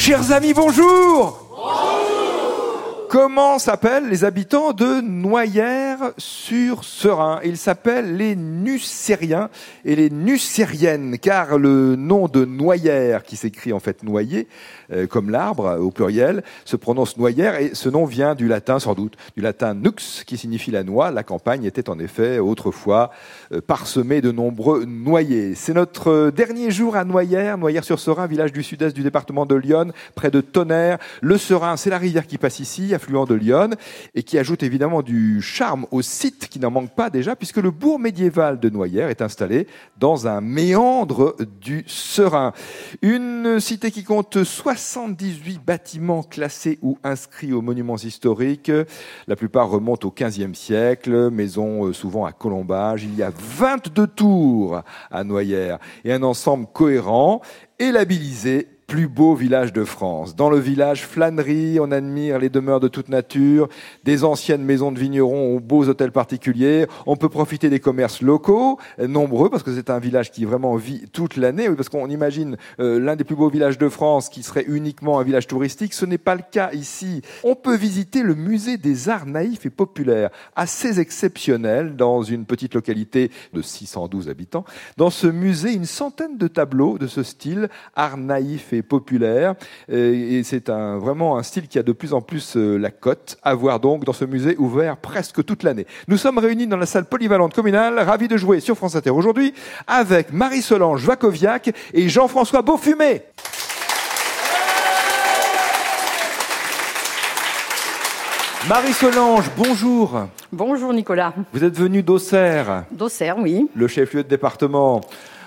Chers amis, bonjour. Comment s'appellent les habitants de Noyères-sur-Serein Ils s'appellent les Nucériens et les Nucériennes, car le nom de Noyères, qui s'écrit en fait noyer, euh, comme l'arbre au pluriel, se prononce Noyères et ce nom vient du latin sans doute, du latin nux, qui signifie la noix. La campagne était en effet autrefois euh, parsemée de nombreux noyers. C'est notre dernier jour à Noyères, Noyères-sur-Serein, village du sud-est du département de Lyon, près de Tonnerre. Le Serein, c'est la rivière qui passe ici affluent de Lyon, et qui ajoute évidemment du charme au site qui n'en manque pas déjà, puisque le bourg médiéval de Noyères est installé dans un méandre du Serein. Une cité qui compte 78 bâtiments classés ou inscrits aux monuments historiques. La plupart remontent au XVe siècle, maisons euh, souvent à colombage. Il y a 22 tours à Noyères et un ensemble cohérent et labellisé plus beau village de France. Dans le village flânerie, on admire les demeures de toute nature, des anciennes maisons de vignerons aux beaux hôtels particuliers. On peut profiter des commerces locaux, nombreux, parce que c'est un village qui vraiment vit toute l'année. Oui, parce qu'on imagine euh, l'un des plus beaux villages de France qui serait uniquement un village touristique. Ce n'est pas le cas ici. On peut visiter le musée des arts naïfs et populaires, assez exceptionnel dans une petite localité de 612 habitants. Dans ce musée, une centaine de tableaux de ce style, art naïf et populaire. Et c'est un, vraiment un style qui a de plus en plus euh, la cote. À voir donc dans ce musée ouvert presque toute l'année. Nous sommes réunis dans la salle polyvalente communale, ravis de jouer sur France Inter aujourd'hui avec Marie-Solange Vakoviak et Jean-François Beaufumé. Marie-Solange, bonjour. Bonjour Nicolas. Vous êtes venu d'Auxerre. D'Auxerre, oui. Le chef-lieu de département.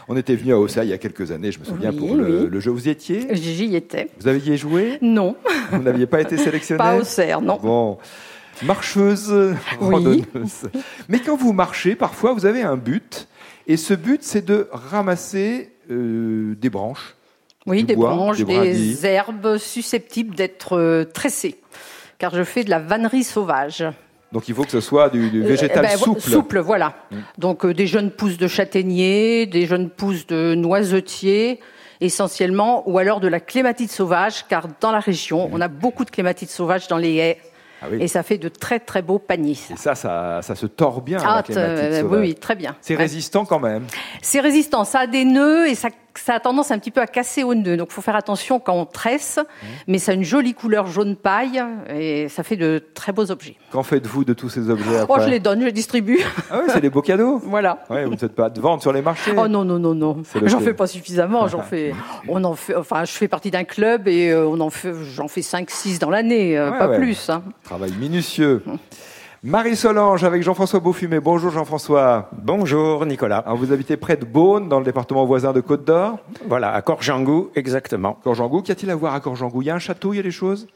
On était venu à Auxerre il y a quelques années, je me souviens, Oui, pour le, oui. le jeu. Vous y étiez? J'y étais. Vous aviez joué? Non, Vous n'aviez pas été sélectionné pas Auxerre, non. Bon. Marcheuse, Oui. randonneuse. Mais quand vous marchez, parfois, vous avez un but. Et ce but, c'est de ramasser euh, des branches. Oui, des bois, branches, des herbes susceptibles d'être euh, tressées. Car je fais de la vannerie sauvage. Donc il faut que ce soit du, du végétal Euh, ben, vo- souple. Souple, voilà. Donc euh, des jeunes pousses de châtaignier, des jeunes pousses de noisetier, essentiellement, ou alors de la clématite sauvage, car dans la région, on a beaucoup de clématite sauvage dans les haies. Ah oui. Et ça fait de très très beaux paniers. Et ça, ça, ça se tord bien, la Ah, clématite euh, oui, sauvage. oui, très bien. C'est Ouais. résistant quand même. C'est résistant, ça a des nœuds et ça, ça a tendance un petit peu à casser aux nœuds. Donc il faut faire attention quand on tresse, Mmh. mais ça a une jolie couleur jaune paille et ça fait de très beaux objets. Qu'en faites-vous de tous ces objets Oh, après je les donne, je les distribue. Ah oui, c'est des beaux cadeaux. voilà. Ouais, vous ne faites pas de vente sur les marchés. Oh non, non, non, non. J'en fais pas suffisamment. J'en fais, on en fait, enfin, je fais partie d'un club et euh, on en fait, j'en fais 5, 6 dans l'année, euh, Ouais, pas ouais. plus. hein. Travail minutieux. Marie-Solange avec Jean-François Beaufumé. Bonjour Jean-François. Bonjour Nicolas. Alors, vous habitez près de Beaune, dans le département voisin de Côte d'Or. Voilà, à Corjangou, exactement. Corjangou, qu'y a-t-il à voir à Corjangou? Il y a un château, il y a des choses?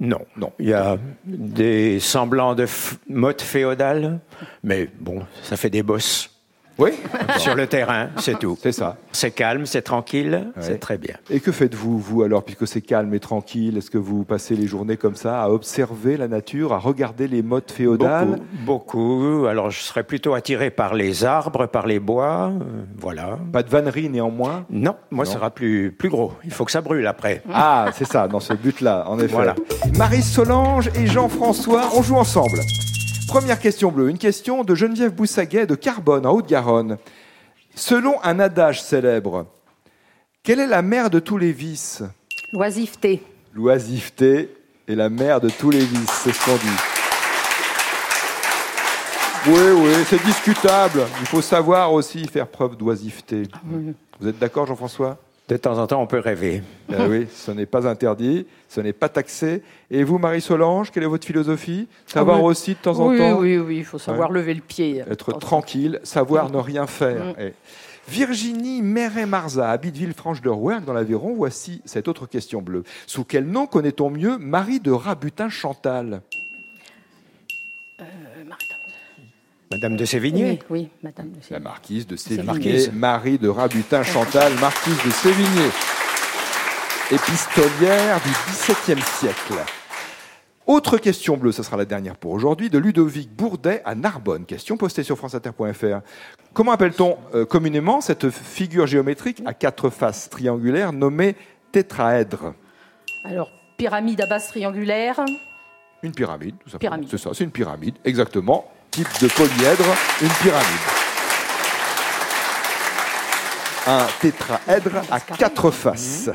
Non, Non. Il y a des semblants de mode féodal, mais bon, ça fait des bosses Oui sur le terrain, c'est tout. C'est ça. C'est calme, c'est tranquille, Ouais. c'est très bien. Et que faites-vous, vous, alors, puisque c'est calme et tranquille? Est-ce que vous passez les journées comme ça, à observer la nature, à regarder les modes féodales? Beaucoup, beaucoup. Alors je serais plutôt attiré par les arbres, par les bois, euh, voilà. Pas de vannerie néanmoins? Non, moi Non. ça sera plus, plus gros. Il faut que ça brûle après. Ah, c'est ça, dans ce but-là, en effet. Voilà. Marie-Solange et Jean-François, on joue ensemble. Première question bleue, une question de Geneviève Boussaguet de Carbone, en Haute-Garonne. Selon un adage célèbre, quelle est la mère de tous les vices? L'oisiveté. L'oisiveté est la mère de tous les vices, c'est ce qu'on dit. Oui, oui, c'est discutable. Il faut savoir aussi faire preuve d'oisiveté. Vous êtes d'accord, Jean-François? De temps en temps, on peut rêver. Eh oui, ce n'est pas interdit, ce n'est pas taxé. Et vous, Marie-Solange, quelle est votre philosophie? Savoir Ah oui. aussi de temps en oui, temps oui, oui, il faut savoir lever le pied. être tranquille, savoir ne rien faire. Mm. Eh. Virginie Méret-Marza habite Villefranche de Rouergue dans l'Aveyron. Voici cette autre question bleue. Sous quel nom connaît-on mieux Marie de Rabutin-Chantal Madame de Sévigné Oui, oui, madame. de La Sévigné. marquise de Sévigné. Marie de Rabutin-Chantal, marquise de Sévigné, épistolière du XVIIe siècle. Autre question bleue, ce sera la dernière pour aujourd'hui, de Ludovic Bourdet à Narbonne. Question postée sur franceinter.fr. Comment appelle-t-on euh, communément cette figure géométrique à quatre faces triangulaires nommée tétraèdre Alors, pyramide à base triangulaire. Une pyramide, tout simplement. Pyramide. C'est ça, c'est une pyramide, exactement. Type de polyèdre, une pyramide. Un tétraèdre à quatre faces.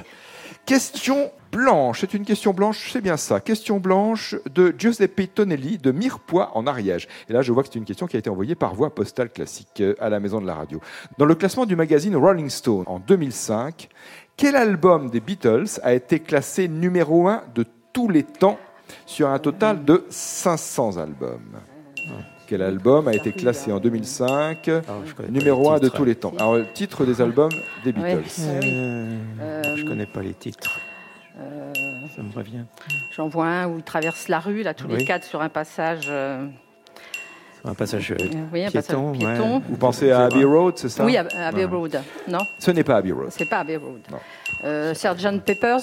Question blanche, c'est une question blanche, c'est bien ça. Question blanche de Giuseppe Tonelli de Mirepoix en Ariège. Et là, je vois que c'est une question qui a été envoyée par voie postale classique euh, à la maison de la radio. Dans le classement du magazine Rolling Stone en 2005, quel album des Beatles a été classé numéro un de tous les temps sur un total de 500 albums? Quel album a été classé en 2005 Ah, numéro les un de titres. tous les temps Alors, le titre des albums des Ouais. Beatles. Euh, je connais pas les titres. Ça me revient. J'en vois un où ils traversent la rue, là, tous les quatre sur un passage. euh, Un passage euh, oui, un piéton. passage piéton. ouais. Vous pensez à Abbey Road, c'est ça Oui, à Abbey Road. Non, Ce n'est pas Abbey Road. c'est pas Abbey Road. Euh, Sgt. Peppers.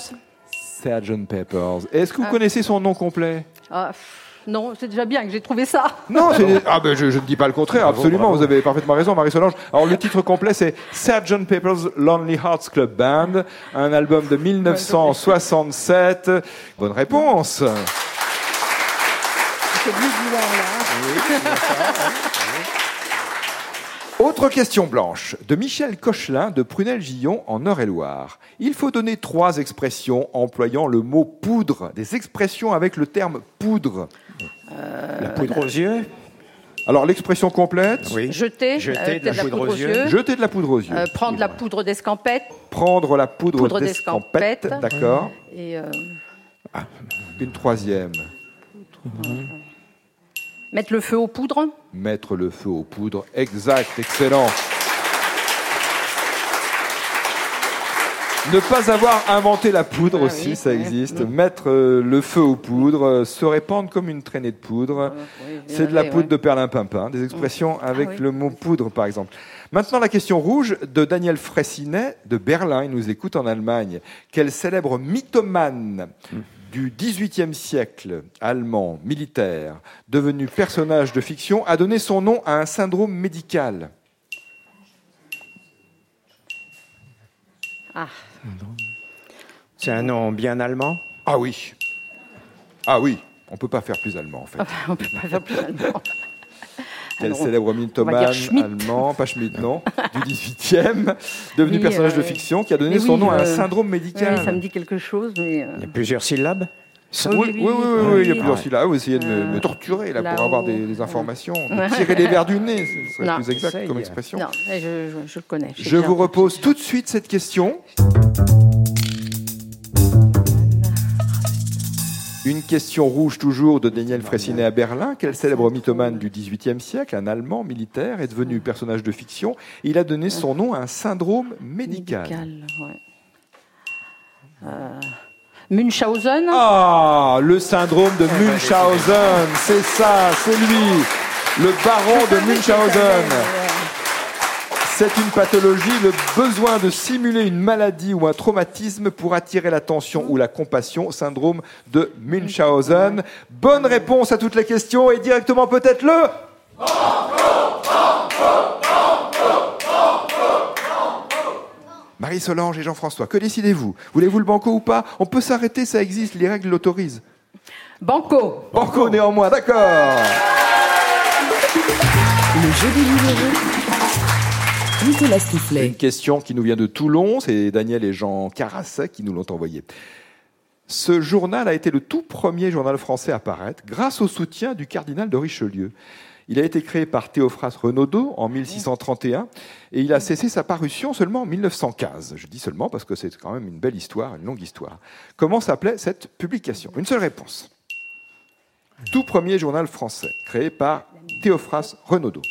Sgt. Peppers. Est-ce que vous Ah. connaissez son nom complet? Ah, pff, non, c'est déjà bien que j'ai trouvé ça. Non, c'est- ah ben je, je ne dis pas le contraire, Bravo, absolument, bravo. vous avez parfaitement raison, Marie-Solange. Alors le titre complet, c'est Sgt. Pepper's Lonely Hearts Club Band, un album de 1967. Bonne réponse. C'est Blue Blanc, là. Autre question blanche, de Michel Cochelin de Prunel-Gillon en Eure-et-Loire. Il faut donner trois expressions employant le mot poudre, des expressions avec le terme poudre. La poudre aux yeux. Alors l'expression complète, Oui. Jeter, Jeter euh, de la poudre aux yeux. jeter de la poudre aux yeux. Euh, prendre la poudre d'escampette Prendre la poudre, Poudre d'escampette, d'accord. et euh, Une troisième, mettre le feu aux poudres. mettre le feu aux poudres. Exact, excellent. Ne pas avoir inventé la poudre Ah aussi, oui, ça oui. existe. Mettre euh, le feu aux poudres, euh, se répandre comme une traînée de poudre. oui, C'est de la poudre ouais. de perlimpinpin. Des expressions avec oui. le mot poudre, par exemple. Maintenant, la question rouge de Daniel Fressinet de Berlin. Il nous écoute en Allemagne. Quel célèbre mythomane du XVIIIe siècle, allemand, militaire, devenu personnage de fiction, a donné son nom à un syndrome médical? Ah, C'est un nom bien allemand? Ah oui. Ah oui. On peut pas faire plus allemand, en fait. on peut pas faire plus allemand. Quel Alors, célèbre mythomane allemand, pas Schmitt, non, du 18e, devenu Oui, personnage de euh, fiction, qui a donné son oui, nom à un euh, syndrome Oui, médical. ça me dit quelque chose, mais. euh, Il y a plusieurs syllabes? Oui, oui, oui, oui, oui, il y a plusieurs Ouais. syllabes. Ah, vous essayez de me, Euh, me torturer là, pour avoir des, des informations, tirer les verres du nez, ce serait Non. plus exact comme expression. Non, je, je, je le connais. Je vous repose tout de suite cette question. Une question rouge toujours de Daniel Fressinet à Berlin. Quel célèbre mythomane du XVIIIe siècle, un Allemand militaire, est devenu personnage de fiction? Il a donné son nom à un syndrome médical. Médical, ouais. Euh, Munchausen Ah, le syndrome de Munchausen, c'est ça, c'est lui, le baron de Munchausen. C'est une pathologie, le besoin de simuler une maladie ou un traumatisme pour attirer l'attention ou la compassion, syndrome de Munchausen. Bonne réponse à toutes les questions et directement peut-être le... Marie-Solange et Jean-François, que décidez-vous? Voulez-vous le banco ou pas? On peut s'arrêter, ça existe, les règles l'autorisent. Banco Banco néanmoins, d'accord Le jeu des numéros. Nicolas. Une question qui nous vient de Toulon, c'est Daniel et Jean Carasset qui nous l'ont envoyé. Ce journal a été le tout premier journal français à paraître grâce au soutien du cardinal de Richelieu. Il a été créé par Théophras Renaudot en 1631 et il a cessé sa parution seulement en 1915. Je dis seulement parce que c'est quand même une belle histoire, une longue histoire. Comment s'appelait cette publication? Une seule réponse. Tout premier journal français créé par Théophras Renaudot.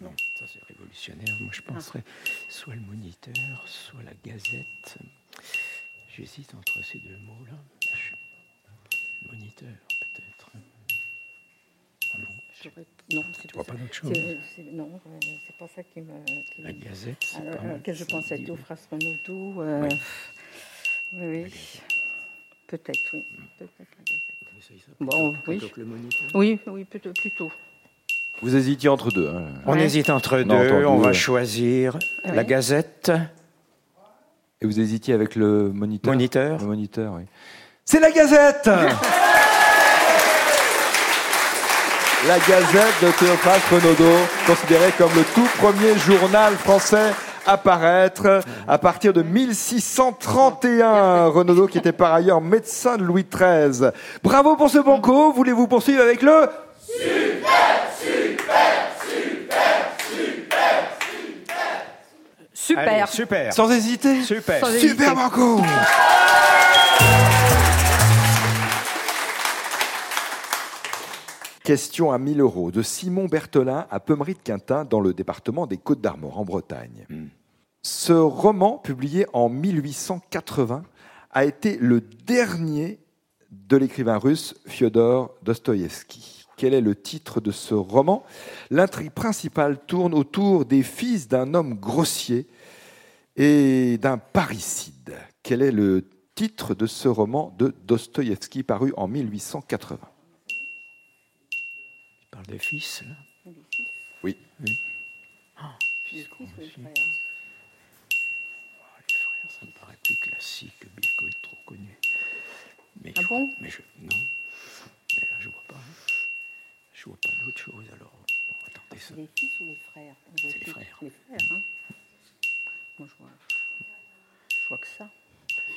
Non, ça c'est révolutionnaire. Moi je penserais soit le moniteur, soit la gazette. J'hésite entre ces deux mots-là. Moniteur peut-être. Non, c'est vois pas d'autre chose c'est- Non, euh, c'est pas ça qui me. qui- La gazette. c'est Alors, pas mal, auquel je oui. Théophras Renaudot. euh, Oui. Oui. Peut-être, oui. Peut-être la Gazette. Essaye ça Bon, plutôt- oui. plutôt que le moniteur. Oui, oui, plutôt. plutôt. Vous hésitiez entre deux. hein. On Ouais. hésite entre deux. entendu, on va ouais. choisir Ouais. la gazette. Et vous hésitiez avec le moniteur Moniteur. Le moniteur, oui. C'est la Gazette La Gazette de Théophraste Renaudot, considérée comme le tout premier journal français à paraître à partir de 1631. Renaudot qui était par ailleurs médecin de Louis XIII. Bravo pour ce banco. Voulez-vous poursuivre avec le Super. Allez, super. Sans hésiter Super. Sans hésiter. Super banco Question à 1000 euros de Simon Berthelin à Pemery de Quintin dans le département des Côtes d'Armor en Bretagne. Ce roman, publié en 1880, a été le dernier de l'écrivain russe Fyodor Dostoïevski. Quel est le titre de ce roman? L'intrigue principale tourne autour des fils d'un homme grossier et d'un parricide. Quel est le titre de ce roman de Dostoïevski paru en 1880 Il parle des fils, là. Oui. Les frères, ça me paraît plus classique, bien que trop connu. Mais Ah je- bon? Mais je. Non. Mais là, je vois pas. Je vois pas d'autre chose, alors on va tenter ça. Les fils ou les frères? C'est les frères. Les frères, hein Moi, je vois, je vois que ça.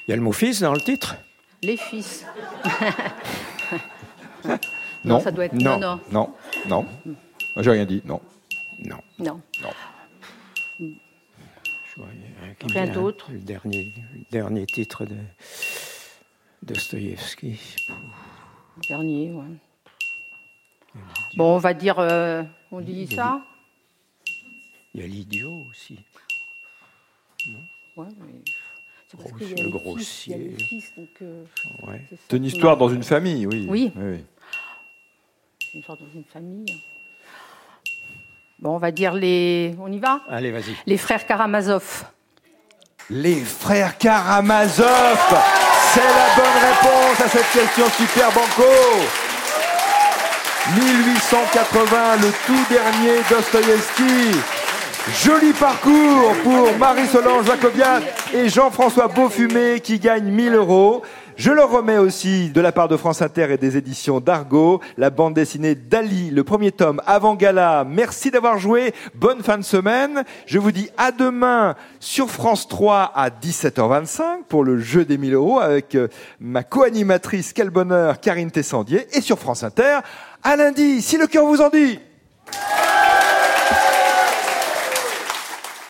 Il y a le mot fils dans le titre? Les fils. Non, ça doit être... Non. Non, Non, non. J'ai rien dit, non. Non. non. non. Rien d'autre. Le dernier, le dernier titre de Dostoïevski. Dernier, ouais. Bon, on va dire... euh, on dit ça Il y a l'idiot aussi. Ouais, mais... C'est parce Gros- qu'il y a le grossier. fils, il y a les fils, donc... euh, Ouais. c'est une histoire dans une famille, oui. Oui. oui. Une sorte dans une famille. Bon, on va dire les... On y va Allez, vas-y. Les frères Karamazov. Les frères Karamazov C'est la bonne réponse à cette question super banco 1880, le tout dernier Dostoïevski. Joli parcours pour Marie-Solange Jacobian et Jean-François Beaufumé qui gagnent 1000 euros. Je leur remets aussi, de la part de France Inter et des éditions d'Argo, la bande dessinée d'Ali, le premier tome avant gala. Merci d'avoir joué. Bonne fin de semaine. Je vous dis à demain sur France 3 à 17h25 pour le jeu des 1000 euros avec euh, ma co-animatrice, quel bonheur, Karine Tessandier. Et sur France Inter, à lundi, si le cœur vous en dit.